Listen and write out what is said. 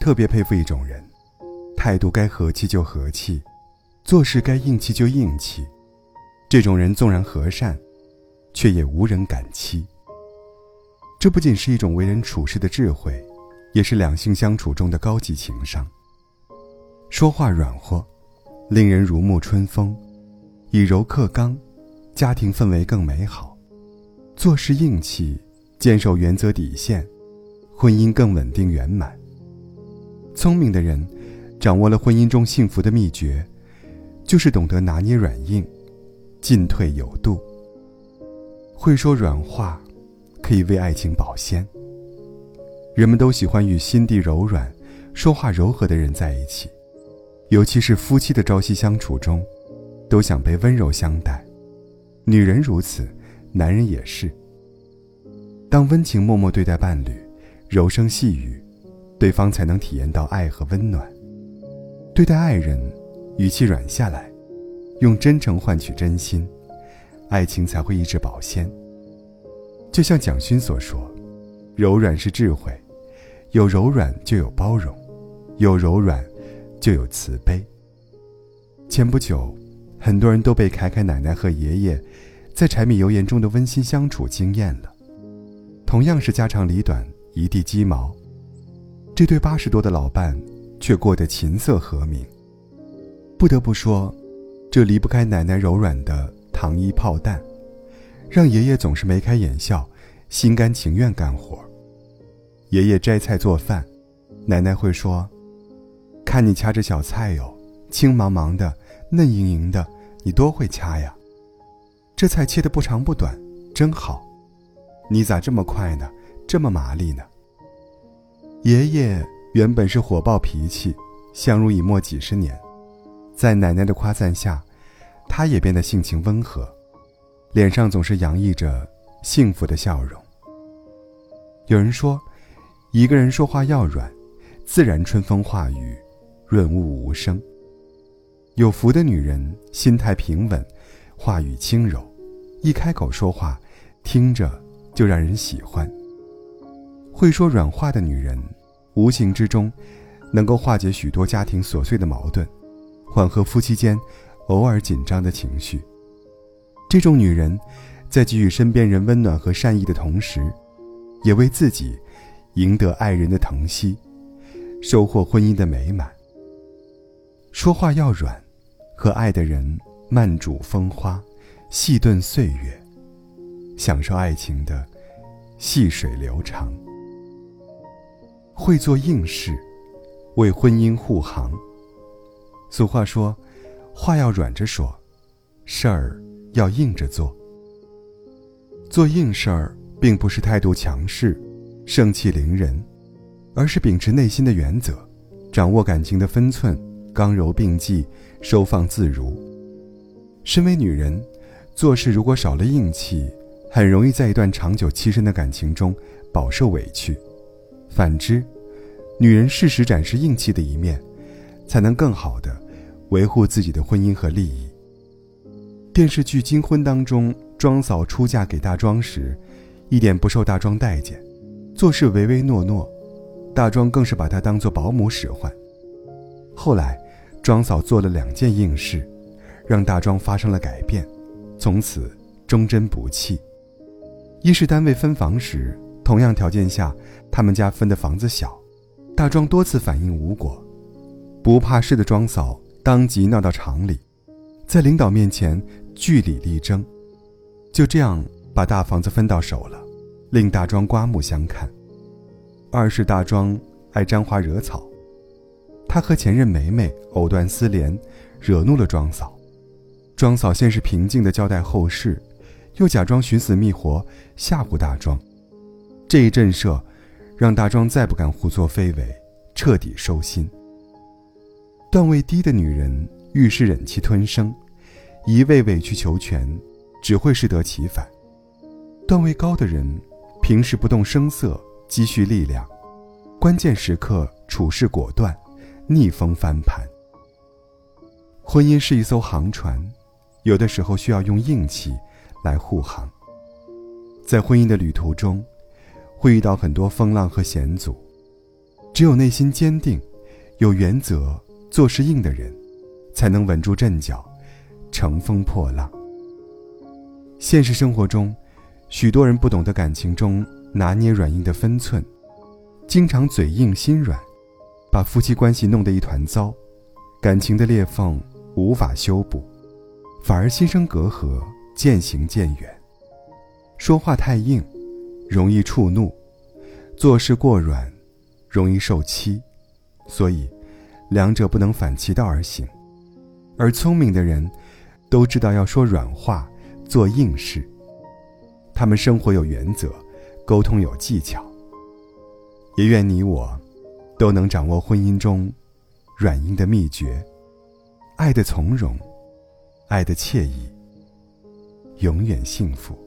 特别佩服一种人，态度该和气就和气，做事该硬气就硬气。这种人纵然和善，却也无人敢欺。这不仅是一种为人处事的智慧，也是两性相处中的高级情商。说话软和，令人如沐春风；以柔克刚，家庭氛围更美好。做事硬气，坚守原则底线，婚姻更稳定圆满。聪明的人，掌握了婚姻中幸福的秘诀，就是懂得拿捏软硬，进退有度。会说软话，可以为爱情保鲜。人们都喜欢与心地柔软、说话柔和的人在一起，尤其是夫妻的朝夕相处中，都想被温柔相待。女人如此。男人也是。当温情脉脉对待伴侣，柔声细语，对方才能体验到爱和温暖。对待爱人，语气软下来，用真诚换取真心，爱情才会一直保鲜。就像蒋勋所说：“柔软是智慧，有柔软就有包容，有柔软就有慈悲。”前不久，很多人都被凯凯奶奶和爷爷。在柴米油盐中的温馨相处惊艳了，同样是家长里短一地鸡毛，这对八十多的老伴却过得琴瑟和鸣。不得不说，这离不开奶奶柔软的糖衣炮弹，让爷爷总是眉开眼笑，心甘情愿干活。爷爷摘菜做饭，奶奶会说：“看你掐着小菜哟，青茫茫的，嫩莹莹的，你多会掐呀。”这菜切的不长不短，真好。你咋这么快呢？这么麻利呢？爷爷原本是火爆脾气，相濡以沫几十年，在奶奶的夸赞下，他也变得性情温和，脸上总是洋溢着幸福的笑容。有人说，一个人说话要软，自然春风化雨，润物无声。有福的女人，心态平稳，话语轻柔。一开口说话，听着就让人喜欢。会说软话的女人，无形之中能够化解许多家庭琐碎的矛盾，缓和夫妻间偶尔紧张的情绪。这种女人，在给予身边人温暖和善意的同时，也为自己赢得爱人的疼惜，收获婚姻的美满。说话要软，和爱的人慢煮风花。细炖岁月，享受爱情的细水流长。会做硬事，为婚姻护航。俗话说：“话要软着说，事儿要硬着做。”做硬事儿，并不是态度强势、盛气凌人，而是秉持内心的原则，掌握感情的分寸，刚柔并济，收放自如。身为女人。做事如果少了硬气，很容易在一段长久栖身的感情中饱受委屈。反之，女人适时展示硬气的一面，才能更好的维护自己的婚姻和利益。电视剧《金婚》当中，庄嫂出嫁给大庄时，一点不受大庄待见，做事唯唯诺诺，大庄更是把她当做保姆使唤。后来，庄嫂做了两件硬事，让大庄发生了改变。从此忠贞不弃。一是单位分房时，同样条件下，他们家分的房子小，大庄多次反映无果，不怕事的庄嫂当即闹到厂里，在领导面前据理力争，就这样把大房子分到手了，令大庄刮目相看。二是大庄爱沾花惹草，他和前任梅梅藕断丝连，惹怒了庄嫂。庄嫂先是平静地交代后事，又假装寻死觅活吓唬大庄，这一震慑，让大庄再不敢胡作非为，彻底收心。段位低的女人遇事忍气吞声，一味委曲求全，只会适得其反；段位高的人平时不动声色，积蓄力量，关键时刻处事果断，逆风翻盘。婚姻是一艘航船。有的时候需要用硬气来护航。在婚姻的旅途中，会遇到很多风浪和险阻，只有内心坚定、有原则、做事硬的人，才能稳住阵脚，乘风破浪。现实生活中，许多人不懂得感情中拿捏软硬的分寸，经常嘴硬心软，把夫妻关系弄得一团糟，感情的裂缝无法修补，反而心生隔阂，渐行渐远。说话太硬，容易触怒；做事过软，容易受欺。所以，两者不能反其道而行。而聪明的人，都知道要说软话，做硬事。他们生活有原则，沟通有技巧。也愿你我，都能掌握婚姻中软硬的秘诀，爱的从容，爱的惬意，永远幸福。